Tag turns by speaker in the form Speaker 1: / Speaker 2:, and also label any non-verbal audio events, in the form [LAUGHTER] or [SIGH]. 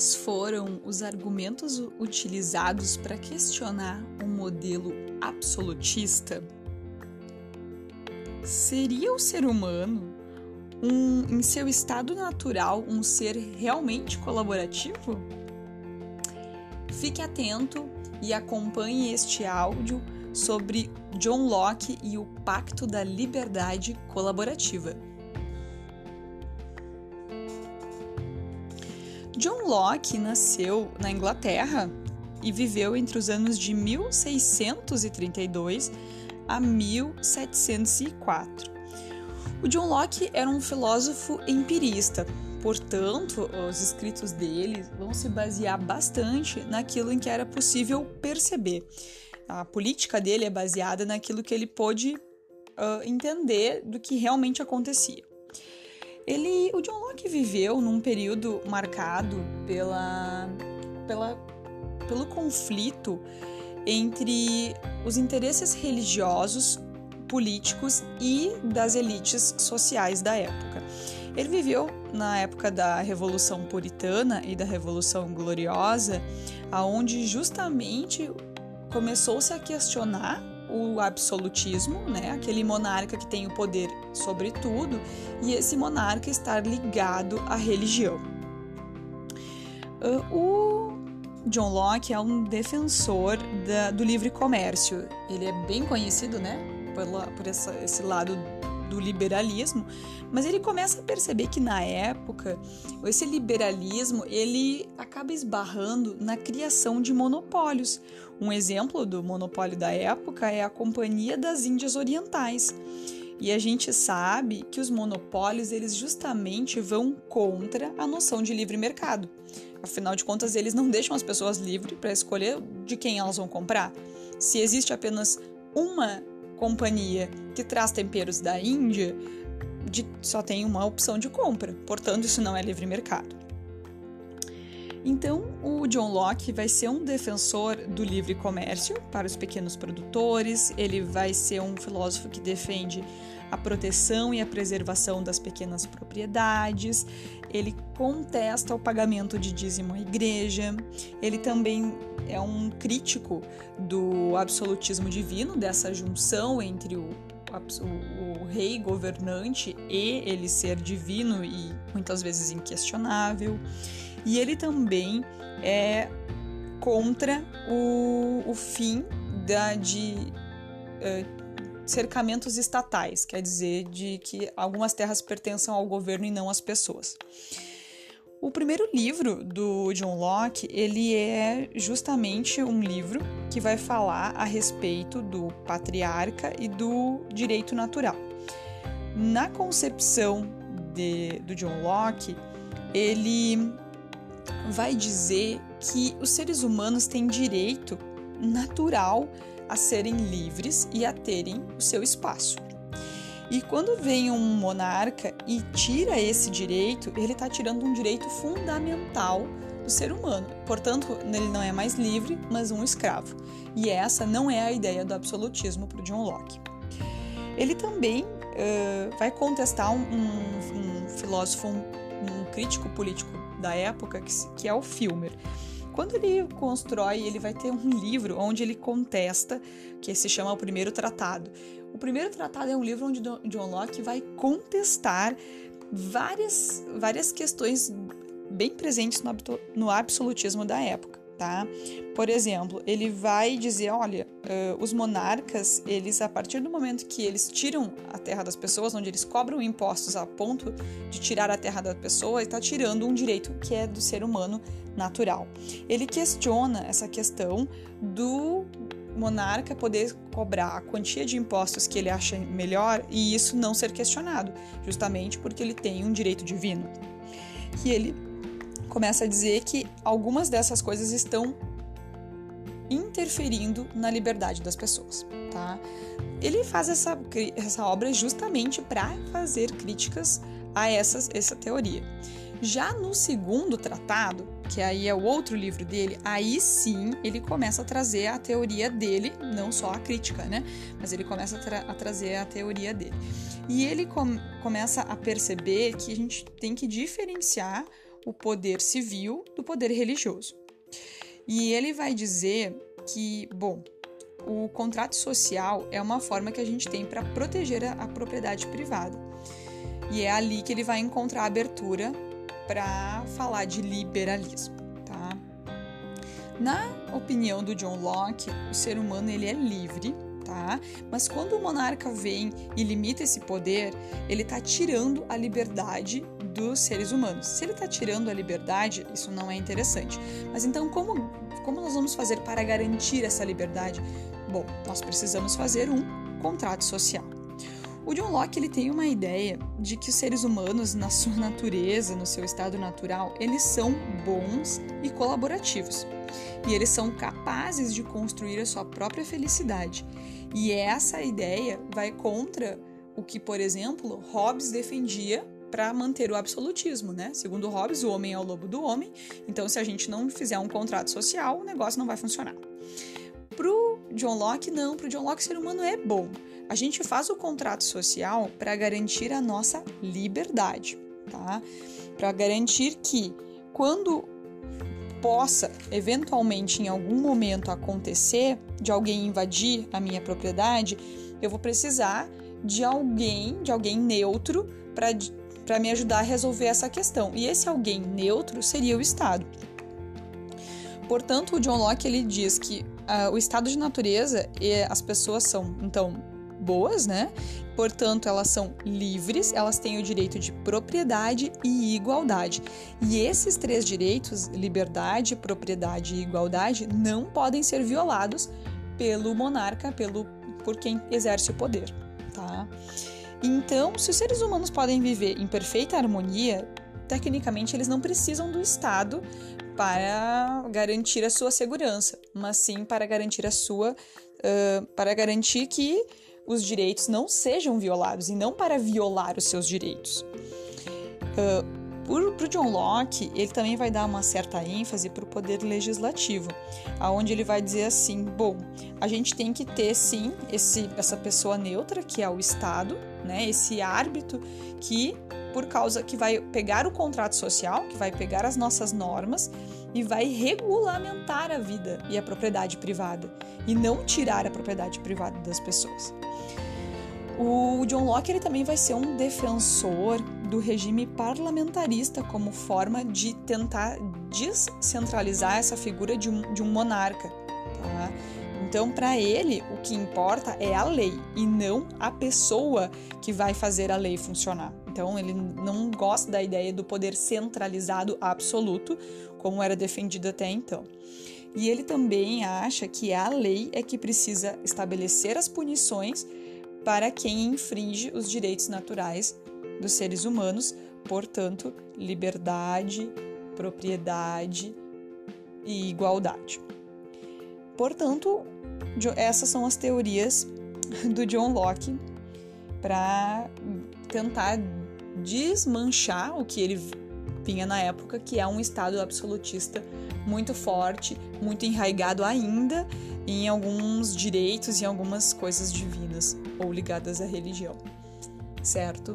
Speaker 1: Quais foram os argumentos utilizados para questionar um modelo absolutista? Seria o ser humano, um, em seu estado natural, um ser realmente colaborativo? Fique atento e acompanhe este áudio sobre John Locke e o Pacto da Liberdade Colaborativa. John Locke nasceu na Inglaterra e viveu entre os anos de 1632 a 1704. O John Locke era um filósofo empirista, portanto, os escritos dele vão se basear bastante naquilo em que era possível perceber. A política dele é baseada naquilo que ele pôde uh, entender do que realmente acontecia. Ele, o John Locke viveu num período marcado pela, pela, pelo conflito entre os interesses religiosos, políticos e das elites sociais da época. Ele viveu na época da Revolução Puritana e da Revolução Gloriosa, aonde justamente começou-se a questionar o absolutismo, né? aquele monarca que tem o poder sobre tudo, e esse monarca estar ligado à religião. Uh, o John Locke é um defensor da, do livre comércio. Ele é bem conhecido, né, pela, por essa, esse lado do liberalismo, mas ele começa a perceber que na época esse liberalismo ele acaba esbarrando na criação de monopólios. Um exemplo do monopólio da época é a Companhia das Índias Orientais. E a gente sabe que os monopólios eles justamente vão contra a noção de livre mercado. Afinal de contas, eles não [LAUGHS] deixam as pessoas livres para escolher de quem elas vão comprar. Se existe apenas uma companhia que traz temperos da Índia, de, só tem uma opção de compra, portanto, isso não é livre mercado. Então, o John Locke vai ser um defensor do livre comércio para os pequenos produtores, ele vai ser um filósofo que defende a proteção e a preservação das pequenas propriedades, ele contesta o pagamento de dízimo à igreja, ele também é um crítico do absolutismo divino, dessa junção entre o o, o, rei governante e ele ser divino e muitas vezes inquestionável. E ele também é contra o, o fim da, de uh, cercamentos estatais, quer dizer, de que algumas terras pertençam ao governo e não às pessoas. O primeiro livro do John Locke, ele é justamente um livro que vai falar a respeito do patriarca e do direito natural. Na concepção de, do John Locke, ele vai dizer que os seres humanos têm direito natural a serem livres e a terem o seu espaço. E quando vem um monarca e tira esse direito, ele está tirando um direito fundamental do ser humano. Portanto, ele não é mais livre, mas um escravo. E essa não é a ideia do absolutismo para John Locke. Ele também uh, vai contestar um, um, filósofo, um, um, crítico político da época, que, que é o Filmer. Quando ele constrói, ele vai ter um livro onde ele contesta, que se chama O Primeiro Tratado. O Primeiro Tratado é um livro onde John Locke vai contestar várias, várias questões bem presentes no, no absolutismo da época. Tá? Por exemplo, ele vai dizer, olha, uh, os monarcas, eles a partir do momento que eles tiram a terra das pessoas, onde eles cobram impostos a ponto de tirar a terra da pessoa, está tirando um direito que é do ser humano natural. Ele questiona essa questão do monarca poder cobrar a quantia de impostos que ele acha melhor e isso não ser questionado, justamente porque ele tem um direito divino. E ele começa a dizer que algumas dessas coisas estão interferindo na liberdade das pessoas, tá? Ele faz essa, essa obra justamente para fazer críticas a essas, essa teoria. Já no segundo tratado, que aí é o outro livro dele, aí sim ele começa a trazer a teoria dele, não só a crítica, né? Mas ele começa a, tra a trazer a teoria dele. E ele com começa a perceber que a gente tem que diferenciar o poder civil do poder religioso. E ele vai dizer que, bom, o contrato social é uma forma que a gente tem para proteger a, a, propriedade privada. E é ali que ele vai encontrar abertura para falar de liberalismo, tá? Na opinião do John Locke, o ser humano ele é livre, tá? Mas quando o monarca vem e limita esse poder, ele está tirando a liberdade dos seres humanos. Se ele está tirando a liberdade, isso não é interessante. Mas então como como nós vamos fazer para garantir essa liberdade? Bom, nós precisamos fazer um contrato social. O John Locke ele tem uma ideia de que os seres humanos, na sua [LAUGHS] natureza, no seu estado natural, eles são bons e colaborativos. E eles são capazes de construir a sua própria felicidade. E essa ideia vai contra o que, por exemplo, Hobbes defendia para manter o absolutismo, né? Segundo Hobbes, o homem é o lobo do homem, então se a gente não fizer um contrato social, o negócio não vai funcionar. Pro John Locke, não, pro John Locke, o ser humano é bom. A gente faz o contrato social para garantir a nossa liberdade, tá? Para garantir que quando possa eventualmente em algum momento acontecer de alguém invadir a minha propriedade, eu vou precisar de alguém, de alguém neutro para me ajudar a resolver essa questão. E esse alguém neutro seria o Estado. Portanto, o John Locke ele diz que uh, o estado de natureza e as pessoas são, então, boas, né? Portanto, elas são livres, elas têm o direito de propriedade e igualdade. E esses três direitos, liberdade, propriedade e igualdade, não podem ser violados pelo monarca, pelo por quem exerce o poder, tá? Então, se os seres humanos podem viver em perfeita harmonia, tecnicamente eles não precisam do Estado para garantir a sua segurança, mas sim para garantir a sua, uh, para garantir que os direitos não sejam violados e não para violar os seus direitos. Uh, para o John Locke, ele também vai dar uma certa ênfase para o poder legislativo, aonde ele vai dizer assim: bom, a gente tem que ter sim esse, essa pessoa neutra que é o Estado, né? Esse árbitro que por causa que vai pegar o contrato social, que vai pegar as nossas normas e vai regulamentar a vida e a propriedade privada e não tirar a propriedade privada das pessoas. O John Locke ele também vai ser um defensor do regime parlamentarista como forma de tentar descentralizar essa figura de um, de um monarca. Tá? Então, para ele, o que importa é a lei e não a pessoa que vai fazer a lei funcionar. Então, ele não gosta da ideia do poder centralizado absoluto, como era defendido até então. E ele também acha que a lei é que precisa estabelecer as punições para quem infringe os direitos naturais dos seres humanos, portanto, liberdade, propriedade e igualdade. Portanto, essas são as teorias [LAUGHS] do John Locke para tentar desmanchar o que ele vinha na época, que é um Estado absolutista muito forte, muito enraigado ainda em alguns direitos e algumas coisas divinas ou ligadas à religião. Certo?